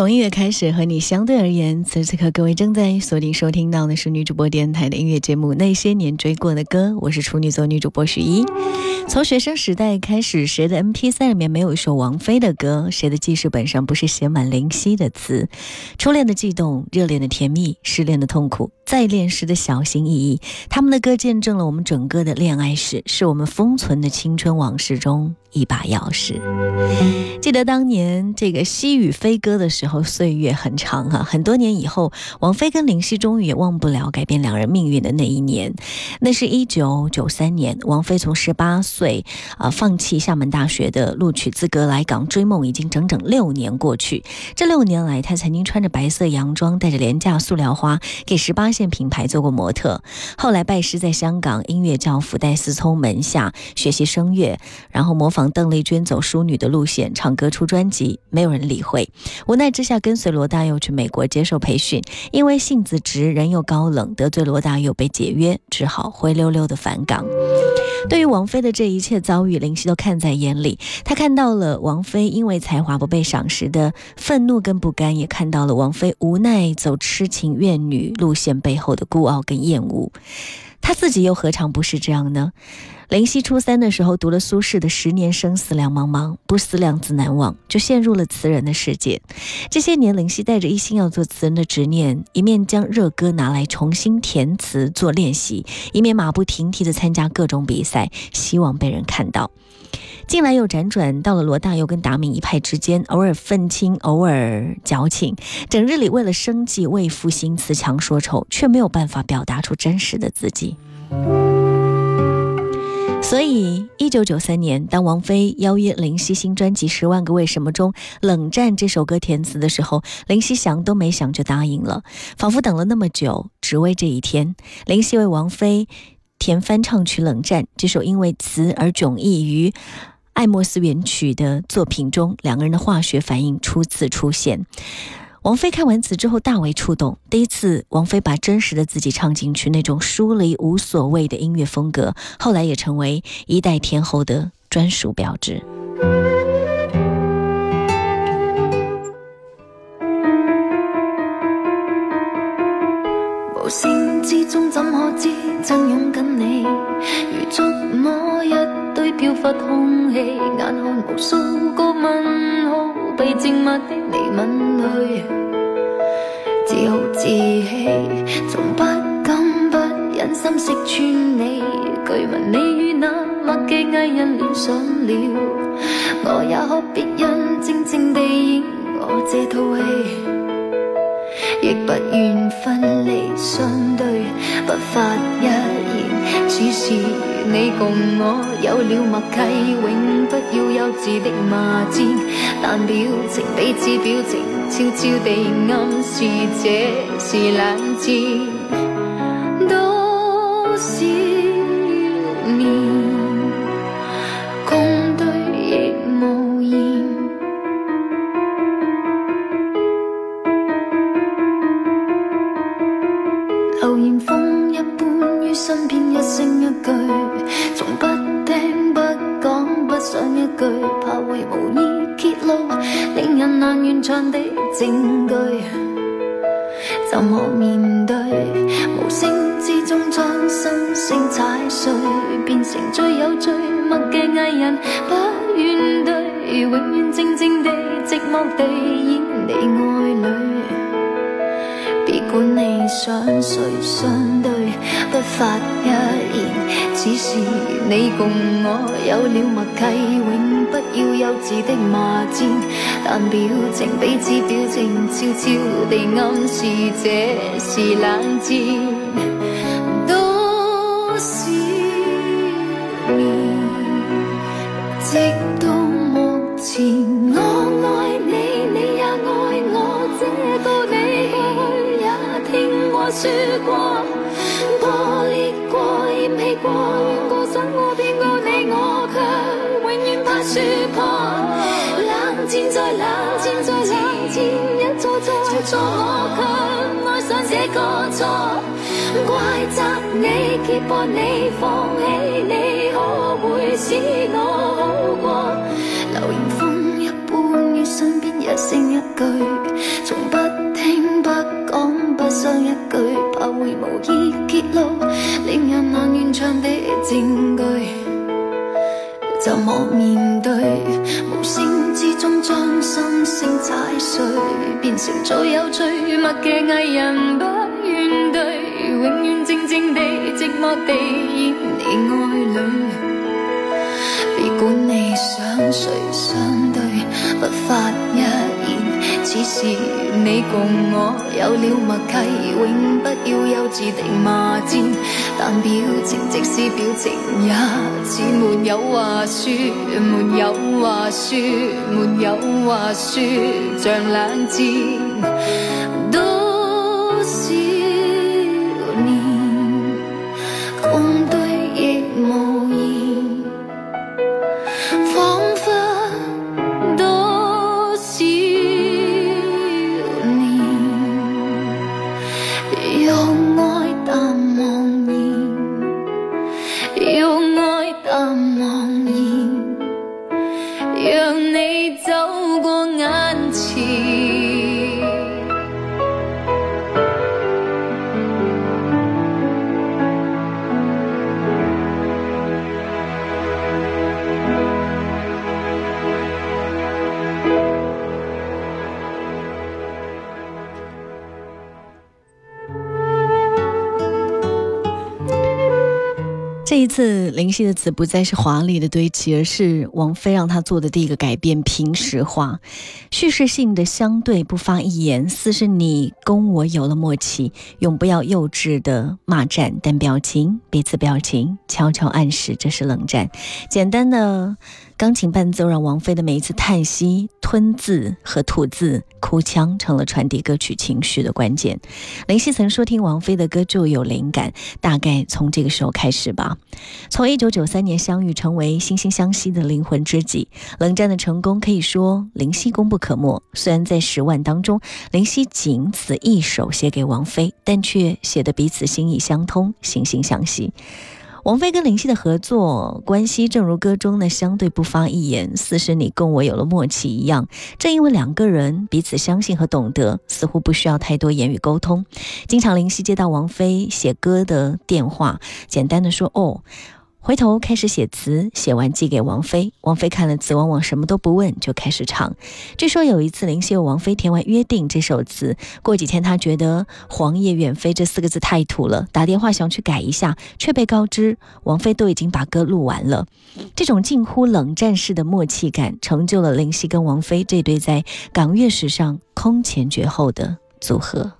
从音乐开始，和你相对而言。此时此刻，各位正在锁定收听到的是女主播电台的音乐节目《那些年追过的歌》，我是处女座女主播许一。从学生时代开始，谁的 MP3 里面没有一首王菲的歌？谁的记事本上不是写满林夕的词？初恋的悸动，热恋的甜蜜，失恋的痛苦，再恋时的小心翼翼，他们的歌见证了我们整个的恋爱史，是我们封存的青春往事中一把钥匙。记得当年这个西雨飞歌的时候，岁月很长啊，很多年以后，王菲跟林夕终于也忘不了改变两人命运的那一年。那是一九九三年，王菲从十八岁啊放弃厦门大学的录取资格来港追梦，已经整整六年过去。这六年来，她曾经穿着白色洋装，带着廉价塑料花，给十八线品牌做过模特。后来拜师在香港音乐教父戴思聪门下学习声乐，然后模仿邓丽君走淑女的路线，唱歌出专辑，没有人理会。无奈之下，跟随罗大佑去美国接受培训，因为性子直，人又高冷，得罪罗大佑被解约，只好灰溜溜的返港。对于王菲的这一切遭遇，林夕都看在眼里。他看到了王菲因为才华不被赏识的愤怒跟不甘，也看到了王菲无奈走痴情怨女路线背后的孤傲跟厌恶。他自己又何尝不是这样呢？林夕初三的时候读了苏轼的“十年生死两茫茫，不思量，自难忘”，就陷入了词人的世界。这些年，林夕带着一心要做词人的执念，一面将热歌拿来重新填词做练习，一面马不停蹄地参加各种比赛，希望被人看到。近来又辗转到了罗大佑跟达明一派之间，偶尔愤青，偶尔矫情，整日里为了生计为赋新词强说愁，却没有办法表达出真实的自己。所以，一九九三年，当王菲邀约林夕新专辑《十万个为什么》中《冷战》这首歌填词的时候，林夕想都没想就答应了，仿佛等了那么久，只为这一天。林夕为王菲填翻唱曲《冷战》这首因为词而迥异于爱默斯原曲的作品中，两个人的化学反应初次出现。王菲看完词之后大为触动，第一次王菲把真实的自己唱进去，那种疏离无所谓的音乐风格，后来也成为一代天后的专属标志。之中怎可知真拥紧你？如触摸一堆飘忽空气，眼看无数个问号被静默的你吻去，自豪自弃，从不敢不忍心识穿你。据闻你与那默剧艺人恋上了，我也可别人静静地演我这套戏。亦不愿分离相对，不发一言。此时你共我有了默契，永不要幼稚的骂战。但表情彼此表情，悄悄地暗示这是冷战。流言风一般于身边一声一句，从不听不讲不想一句，怕会无意揭露，令人难完场的证据，怎么面对？无声之中将心声踩碎，变成最有罪默嘅艺人，不怨对，永远静静地寂寞地演你爱侣。管你想谁相对，不发一言。只是你共我有了默契，永不要幼稚的骂战。但表情彼此表情，悄悄地暗示这是冷战。说破。冷战再冷战再冷战，一错再错，我却爱上这个错。怪责你，揭破你，放弃你，可会使我好过？流言风一般于身边，一声一句，从不听不讲。上一句，怕会无意揭露，令人难完场的证据。怎么面太碎，变成最有趣默剧艺人，不怨对，永远静静地、寂寞地演你爱侣。别管你想谁相对，不发一。只是你共我有了默契，永不要幼稚的骂战。但表情即使表情，也似没有话说，没有话说，没有话说，像冷战。这一次，林夕的词不再是华丽的堆砌，而是王菲让他做的第一个改变——平实化，叙事性的相对不发一言，似是你跟我有了默契，永不要幼稚的骂战，但表情彼此表情悄悄暗示这是冷战，简单的。钢琴伴奏让王菲的每一次叹息、吞字和吐字、哭腔成了传递歌曲情绪的关键。林夕曾说：“听王菲的歌就有灵感，大概从这个时候开始吧。”从一九九三年相遇，成为惺惺相惜的灵魂知己。冷战的成功可以说林夕功不可没。虽然在十万当中，林夕仅此一首写给王菲，但却写得彼此心意相通、惺惺相惜。王菲跟林夕的合作关系，正如歌中的相对不发一言，似是你共我有了默契一样。正因为两个人彼此相信和懂得，似乎不需要太多言语沟通。经常林夕接到王菲写歌的电话，简单的说：“哦。”回头开始写词，写完寄给王菲。王菲看了词，往往什么都不问就开始唱。据说有一次，林夕为王菲填完《约定》这首词，过几天他觉得“黄叶远飞”这四个字太土了，打电话想去改一下，却被告知王菲都已经把歌录完了。这种近乎冷战式的默契感，成就了林夕跟王菲这对在港乐史上空前绝后的组合。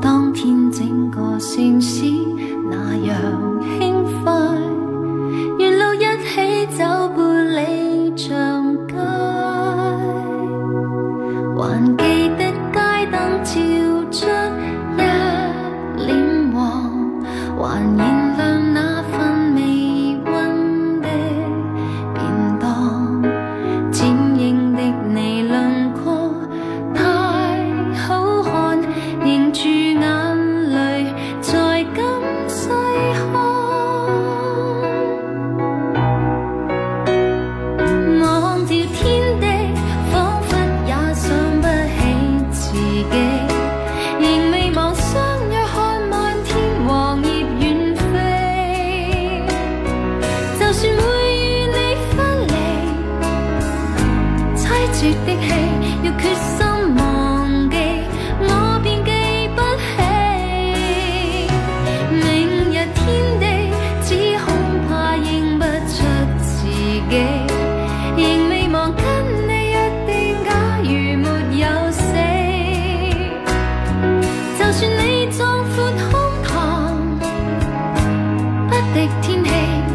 当天整个城市那样。name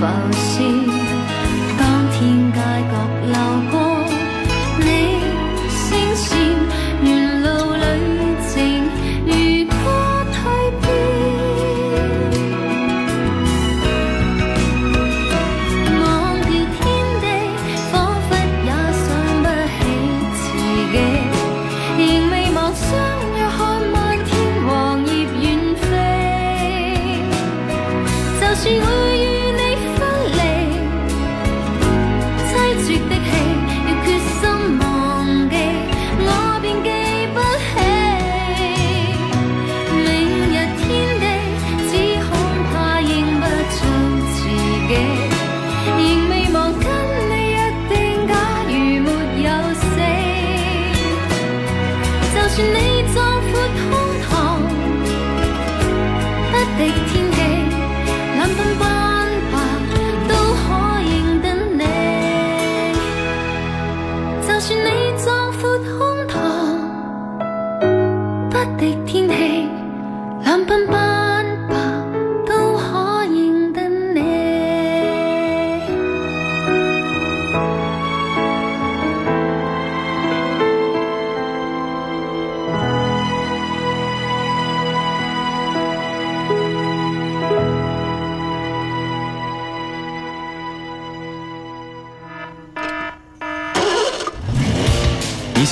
放心。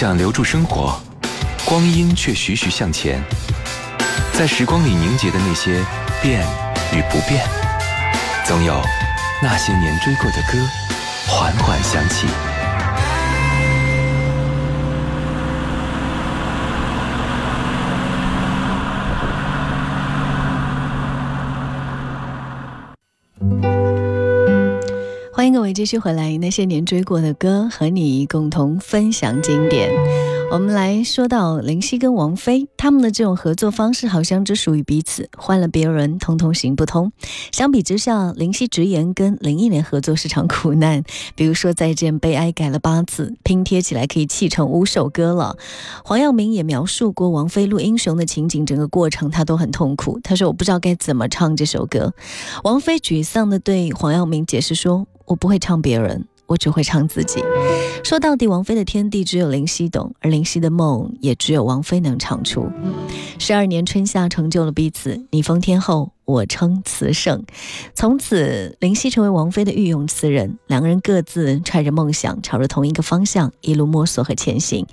想留住生活，光阴却徐徐向前，在时光里凝结的那些变与不变，总有那些年追过的歌，缓缓响起。继续回来，那些年追过的歌，和你共同分享经典。我们来说到林夕跟王菲，他们的这种合作方式好像只属于彼此，换了别人，通通行不通。相比之下，林夕直言跟林忆莲合作是场苦难，比如说《再见悲哀》改了八次，拼贴起来可以砌成五首歌了。黄耀明也描述过王菲录《英雄》的情景，整个过程他都很痛苦。他说：“我不知道该怎么唱这首歌。”王菲沮丧地对黄耀明解释说。我不会唱别人，我只会唱自己。说到底，王菲的天地只有林夕懂，而林夕的梦也只有王菲能唱出。十二年春夏，成就了彼此。你封天后。我称词圣，从此林夕成为王菲的御用词人。两个人各自揣着梦想，朝着同一个方向一路摸索和前行。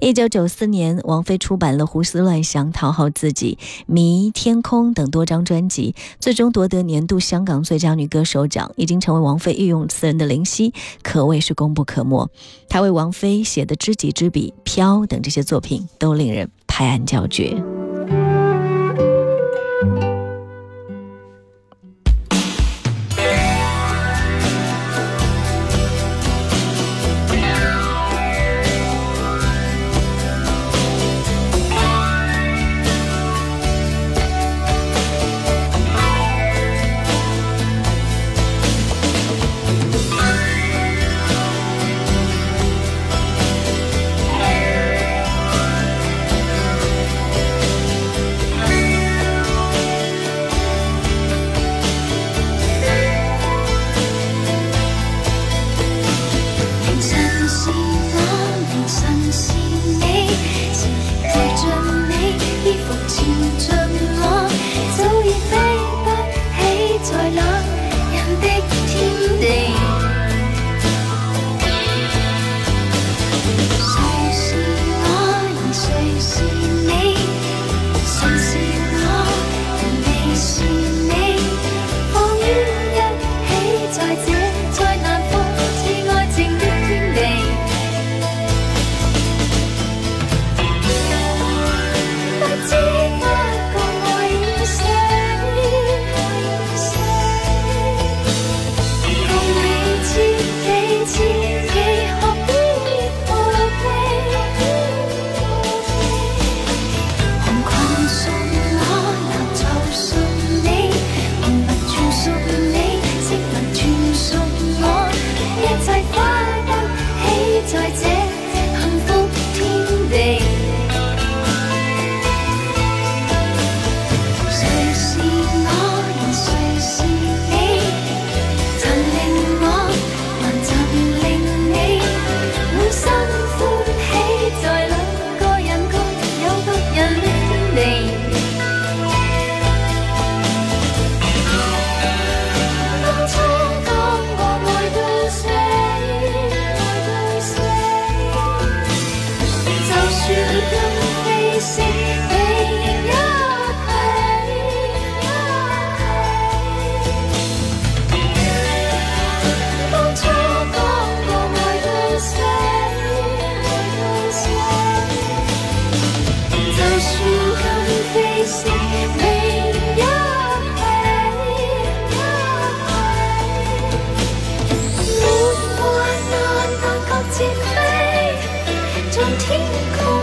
一九九四年，王菲出版了《胡思乱想》《讨好自己》《迷》《天空》等多张专辑，最终夺得年度香港最佳女歌手奖。已经成为王菲御用词人的林夕，可谓是功不可没。她为王菲写的《知己知彼》《飘》等这些作品，都令人拍案叫绝。一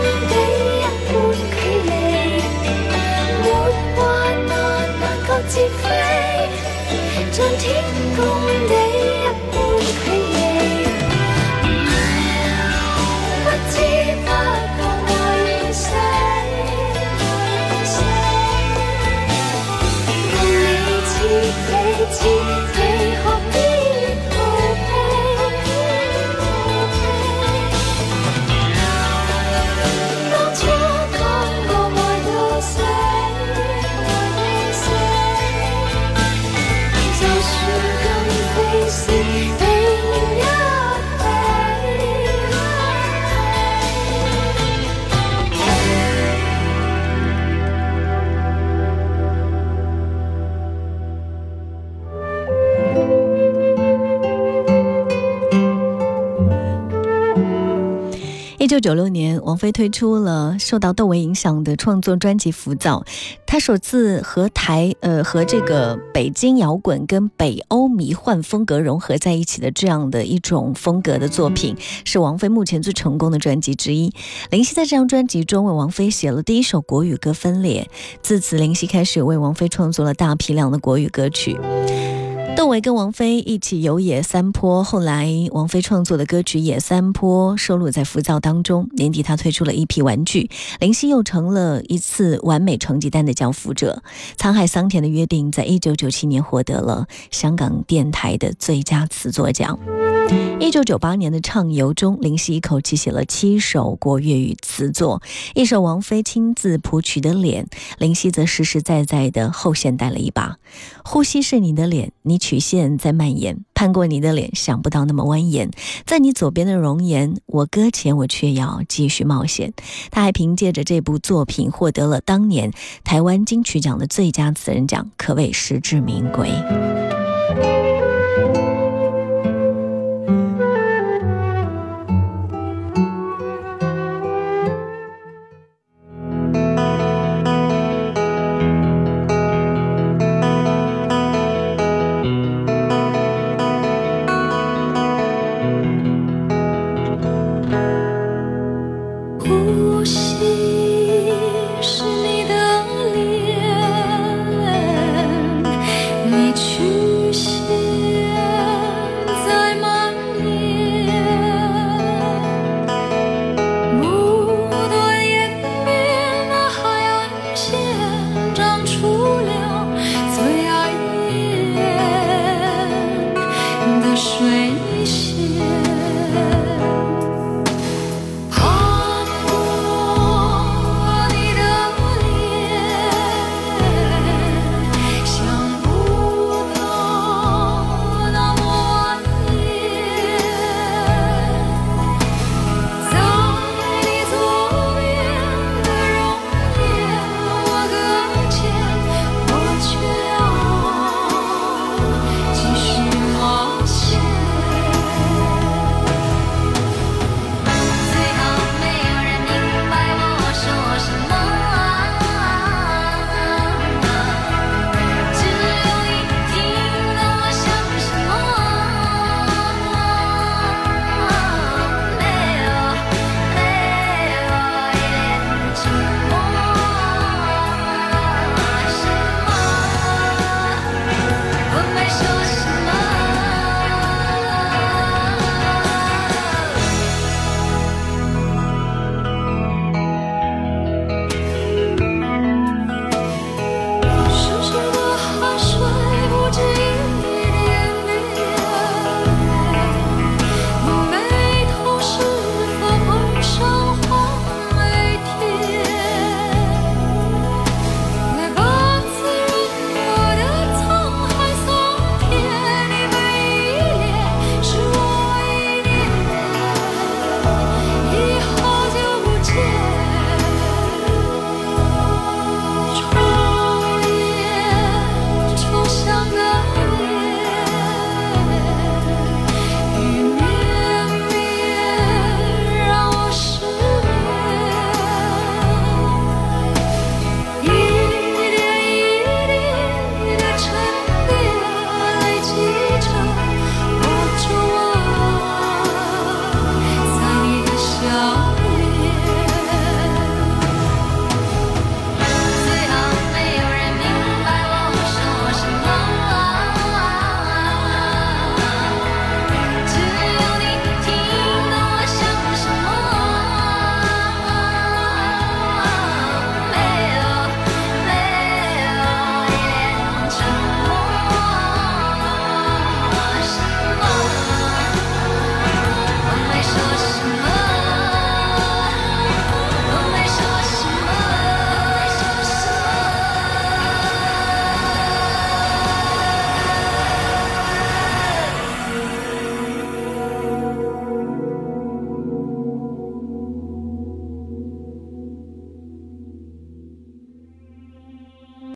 九九六年，王菲推出了受到窦唯影响的创作专辑《浮躁》，她首次和台呃和这个北京摇滚跟北欧迷幻风格融合在一起的这样的一种风格的作品，是王菲目前最成功的专辑之一。林夕在这张专辑中为王菲写了第一首国语歌《分裂》，自此林夕开始为王菲创作了大批量的国语歌曲。窦唯跟王菲一起游野三坡，后来王菲创作的歌曲《野三坡》收录在《浮躁》当中。年底她推出了一批玩具，林夕又成了一次完美成绩单的交付者。《沧海桑田的约定》在一九九七年获得了香港电台的最佳词作奖。一九九八年的《畅游》中，林夕一口气写了七首国粤语词作，一首王菲亲自谱曲的《脸》，林夕则实实在在的后现代了一把。呼吸是你的脸，你曲线在蔓延，攀过你的脸，想不到那么蜿蜒。在你左边的容颜，我搁浅，我却要继续冒险。他还凭借着这部作品获得了当年台湾金曲奖的最佳词人奖，可谓实至名归。水一些。